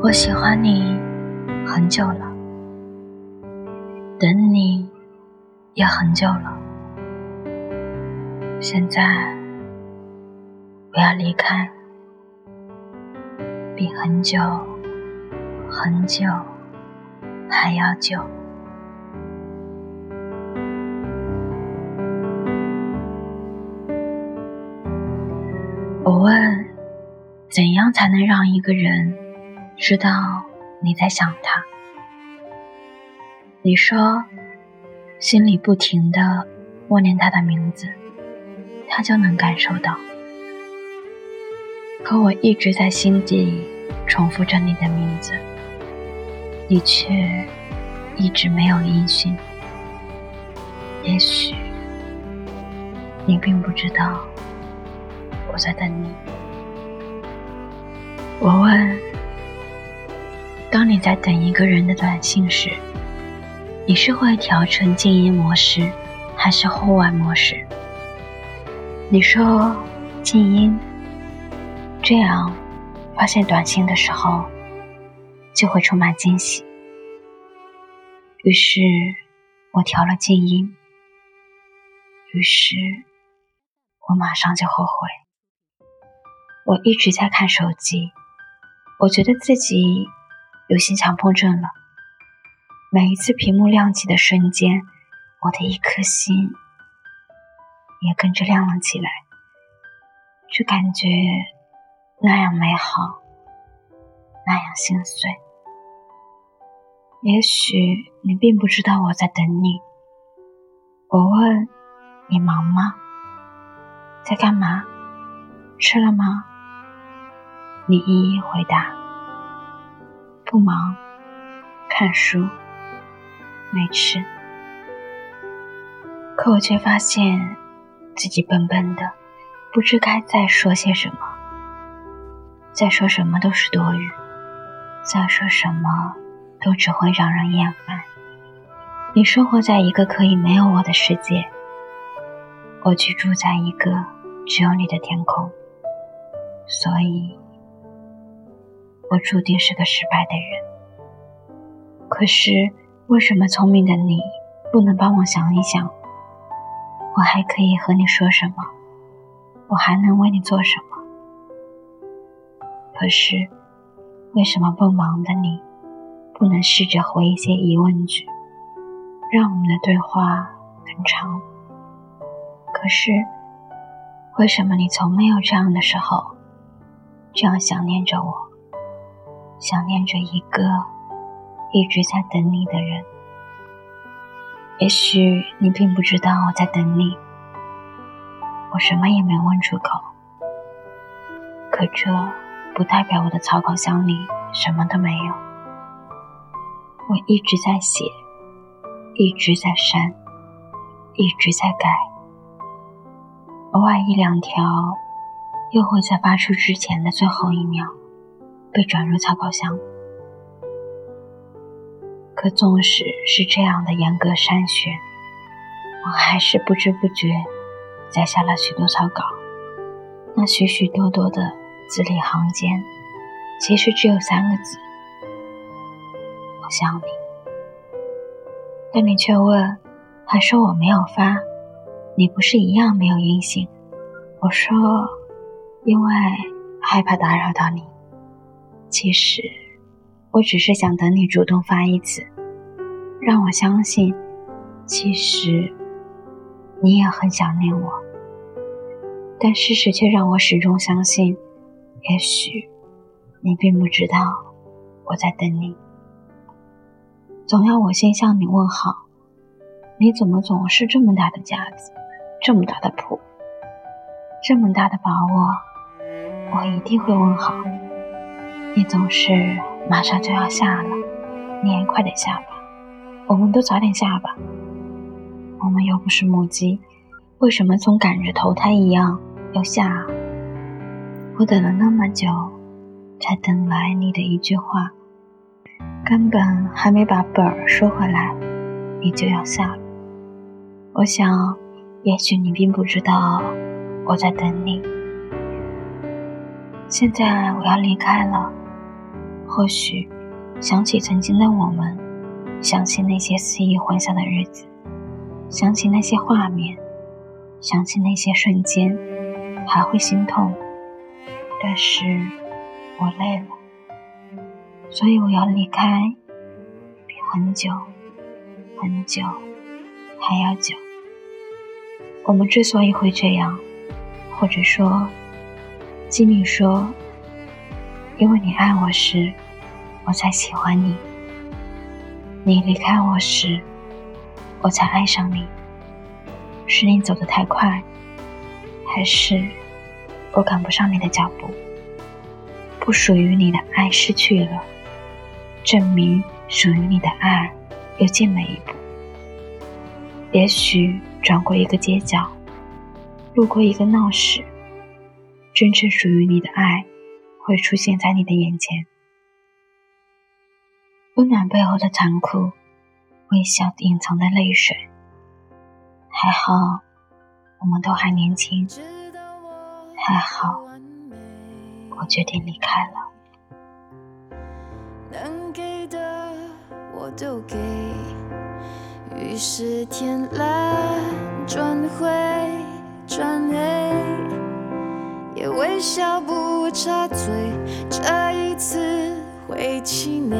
我喜欢你很久了，等你也很久了。现在我要离开，比很久很久还要久。我问：怎样才能让一个人知道你在想他？你说，心里不停的默念他的名字，他就能感受到。可我一直在心底重复着你的名字，你却一直没有音讯。也许，你并不知道。我在等你。我问：当你在等一个人的短信时，你是会调成静音模式，还是户外模式？你说静音，这样发现短信的时候就会充满惊喜。于是我调了静音，于是我马上就后悔。我一直在看手机，我觉得自己有些强迫症了。每一次屏幕亮起的瞬间，我的一颗心也跟着亮了起来，这感觉那样美好，那样心碎。也许你并不知道我在等你。我问你忙吗？在干嘛？吃了吗？你一一回答：“不忙，看书，没吃。”可我却发现自己笨笨的，不知该再说些什么。再说什么都是多余，再说什么都只会让人厌烦。你生活在一个可以没有我的世界，我居住在一个只有你的天空，所以。我注定是个失败的人。可是，为什么聪明的你不能帮我想一想？我还可以和你说什么？我还能为你做什么？可是，为什么不忙的你不能试着回一些疑问句，让我们的对话更长？可是，为什么你从没有这样的时候，这样想念着我？想念着一个一直在等你的人，也许你并不知道我在等你。我什么也没问出口，可这不代表我的草稿箱里什么都没有。我一直在写，一直在删，一直在改，偶尔一两条，又会在发出之前的最后一秒。被转入草稿箱，可纵使是这样的严格筛选，我还是不知不觉摘下了许多草稿。那许许多多的字里行间，其实只有三个字：我想你。但你却问，还说我没有发，你不是一样没有音信？我说，因为害怕打扰到你。其实，我只是想等你主动发一次，让我相信，其实你也很想念我。但事实却让我始终相信，也许你并不知道我在等你。总要我先向你问好，你怎么总是这么大的架子，这么大的谱，这么大的把握，我一定会问好。你总是马上就要下了，你也快点下吧，我们都早点下吧。我们又不是母鸡，为什么总赶着投胎一样要下？我等了那么久，才等来你的一句话，根本还没把本儿收回来，你就要下了。我想，也许你并不知道我在等你。现在我要离开了。或许想起曾经的我们，想起那些肆意欢笑的日子，想起那些画面，想起那些瞬间，还会心痛。但是我累了，所以我要离开，比很久很久还要久。我们之所以会这样，或者说，吉米说，因为你爱我时，我才喜欢你；你离开我时，我才爱上你。是你走得太快，还是我赶不上你的脚步？不属于你的爱失去了，证明属于你的爱又进了一步。也许。转过一个街角，路过一个闹市，真正属于你的爱会出现在你的眼前。温暖背后的残酷，微笑隐藏的泪水。还好，我们都还年轻。还好，我决定离开了。能给的我都给。于是天蓝转灰转黑，也微笑不插嘴，这一次会气馁。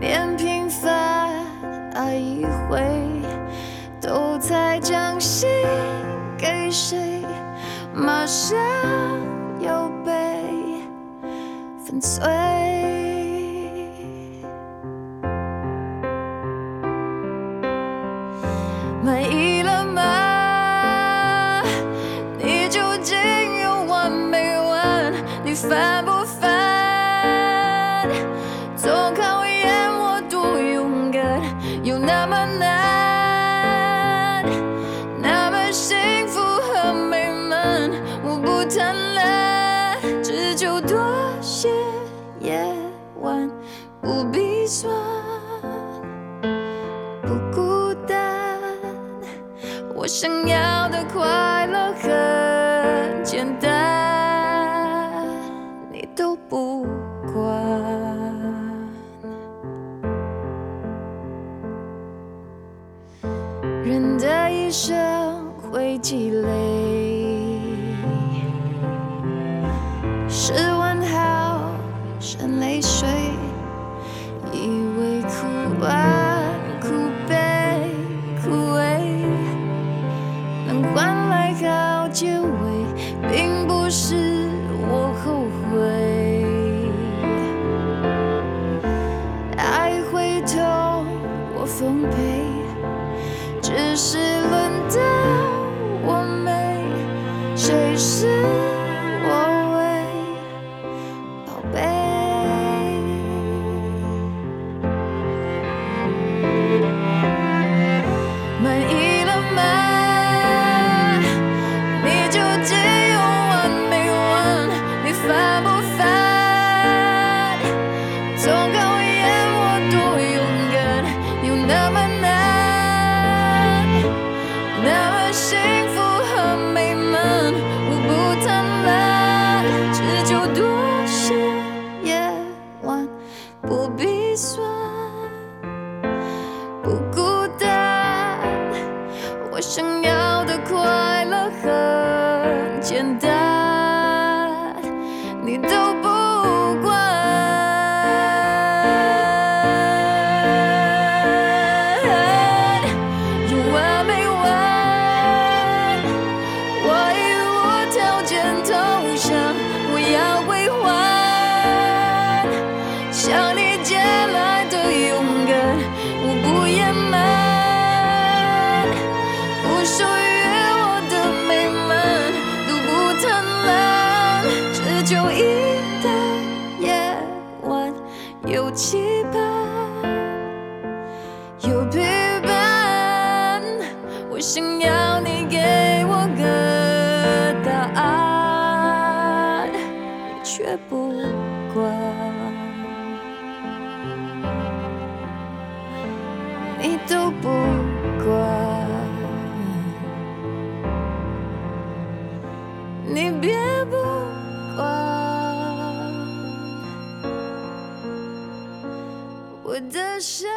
连平凡爱一回，都在将心给谁，马上又被粉碎。不孤单，我想要的快乐很简单，想要你给我个答案，你却不管。你都不管。你别不管。我的伤。